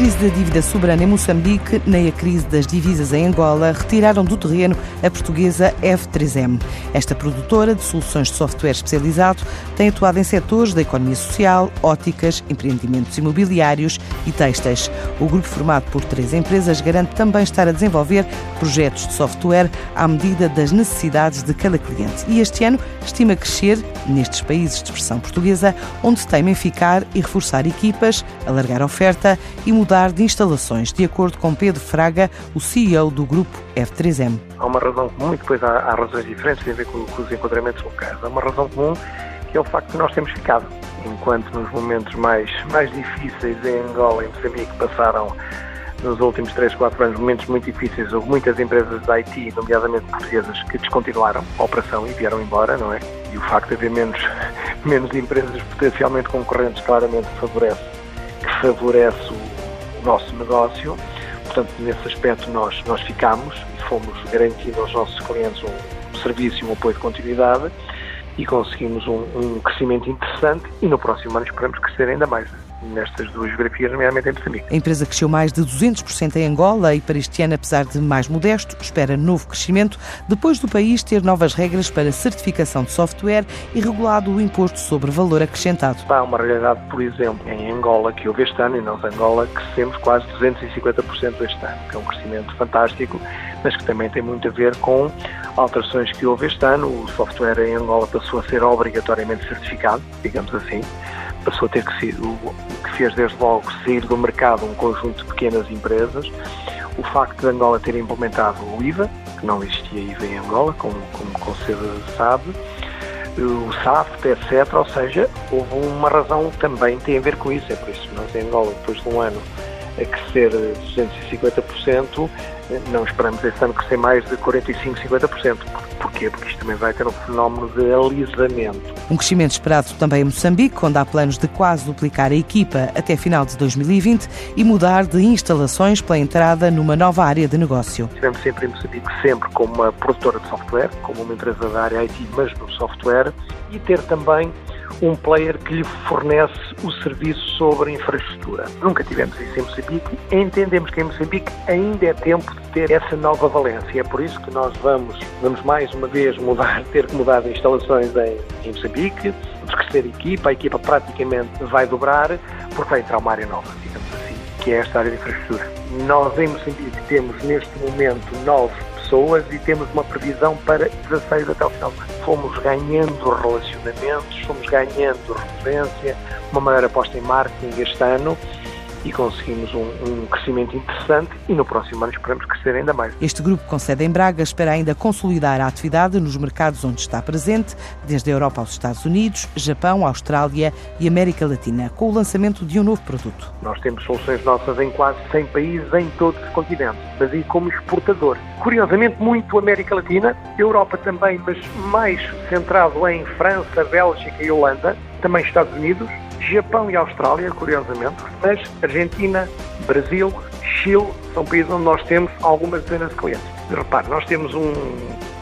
Crise da dívida soberana em Moçambique, nem a crise das divisas em Angola retiraram do terreno a portuguesa F3M. Esta produtora de soluções de software especializado tem atuado em setores da economia social, óticas, empreendimentos imobiliários e têxteis. O grupo formado por três empresas garante também estar a desenvolver projetos de software à medida das necessidades de cada cliente. E este ano estima crescer nestes países de expressão portuguesa, onde se temem ficar e reforçar equipas, alargar a oferta e mudar de instalações, de acordo com Pedro Fraga, o CEO do grupo F3M. Há uma razão comum, e depois há, há razões diferentes, tem a ver com, com os enquadramentos locais. Há uma razão comum que é o facto de nós termos ficado, enquanto nos momentos mais, mais difíceis em Angola e Moçambique passaram nos últimos 3, 4 anos momentos muito difíceis. Houve muitas empresas da IT, nomeadamente portuguesas, que descontinuaram a operação e vieram embora, não é? E o facto de haver menos, menos empresas potencialmente concorrentes claramente favorece, que favorece nosso negócio. Portanto, nesse aspecto nós, nós ficamos e fomos garantindo aos nossos clientes um serviço e um apoio de continuidade e conseguimos um, um crescimento interessante e no próximo ano esperamos crescer ainda mais nestas duas geografias, nomeadamente em Moçambique. A empresa cresceu mais de 200% em Angola e para este ano, apesar de mais modesto, espera novo crescimento depois do país ter novas regras para certificação de software e regulado o imposto sobre valor acrescentado. Há uma realidade, por exemplo, em Angola, que houve este ano, e nós, Angola, crescemos quase 250% este ano, que é um crescimento fantástico, mas que também tem muito a ver com alterações que houve este ano. O software em Angola passou a ser obrigatoriamente certificado, digamos assim passou a ter que ser, o que fez desde logo sair do mercado um conjunto de pequenas empresas. O facto de Angola ter implementado o IVA, que não existia IVA em Angola, como, como, como se sabe, o SAFT, etc. Ou seja, houve uma razão que também tem a ver com isso. É por isso que nós em Angola, depois de um ano a crescer 250%, não esperamos este ano crescer mais de 45%, 50%. Porquê? Porque isto também vai ter um fenómeno de alisamento. Um crescimento esperado também em Moçambique, onde há planos de quase duplicar a equipa até final de 2020 e mudar de instalações pela entrada numa nova área de negócio. Estivemos sempre em Moçambique, sempre como uma produtora de software, como uma empresa da área IT, mas no software, e ter também um player que lhe fornece o serviço sobre infraestrutura. Nunca tivemos isso em Moçambique. Entendemos que em Moçambique ainda é tempo de ter essa nova valência. É por isso que nós vamos, vamos mais uma vez mudar, ter que mudar de instalações em, em Moçambique, vamos crescer a equipa, a equipa praticamente vai dobrar, porque vai entrar uma área nova, digamos assim, que é esta área de infraestrutura. Nós em Moçambique temos neste momento nove pessoas e temos uma previsão para 16 até o final. Fomos ganhando relacionamentos, fomos ganhando referência, uma maior aposta em marketing este ano e conseguimos um, um, crescimento interessante e no próximo ano esperamos crescer ainda mais. Este grupo com sede em Braga espera ainda consolidar a atividade nos mercados onde está presente, desde a Europa aos Estados Unidos, Japão, Austrália e América Latina, com o lançamento de um novo produto. Nós temos soluções nossas em quase 100 países em todos os continentes, mas aí como exportador. Curiosamente, muito América Latina, Europa também, mas mais centrado em França, Bélgica e Holanda, também Estados Unidos, Japão e Austrália, curiosamente, mas Argentina, Brasil, Chile são países onde nós temos algumas dezenas de clientes. Repare, nós temos um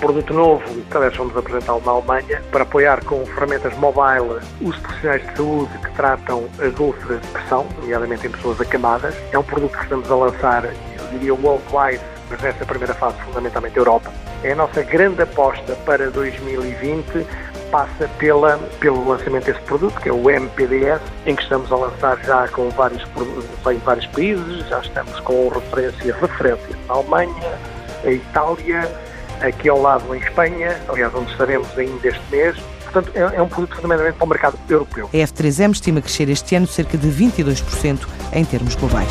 produto novo, que aliás vamos apresentá-lo na Alemanha, para apoiar com ferramentas mobile os profissionais de saúde que tratam as úlceras de pressão, nomeadamente em pessoas acamadas. É um produto que estamos a lançar, eu diria, worldwide, mas nessa primeira fase, fundamentalmente Europa. É a nossa grande aposta para 2020 passa pela, pelo lançamento desse produto, que é o MPDS, em que estamos a lançar já com vários, em vários países, já estamos com referência, referência na Alemanha, a Itália, aqui ao lado em Espanha, aliás, onde estaremos ainda este mês, portanto, é, é, um produto fundamentalmente para o mercado europeu. A F3M estima crescer este ano cerca de 22% em termos globais.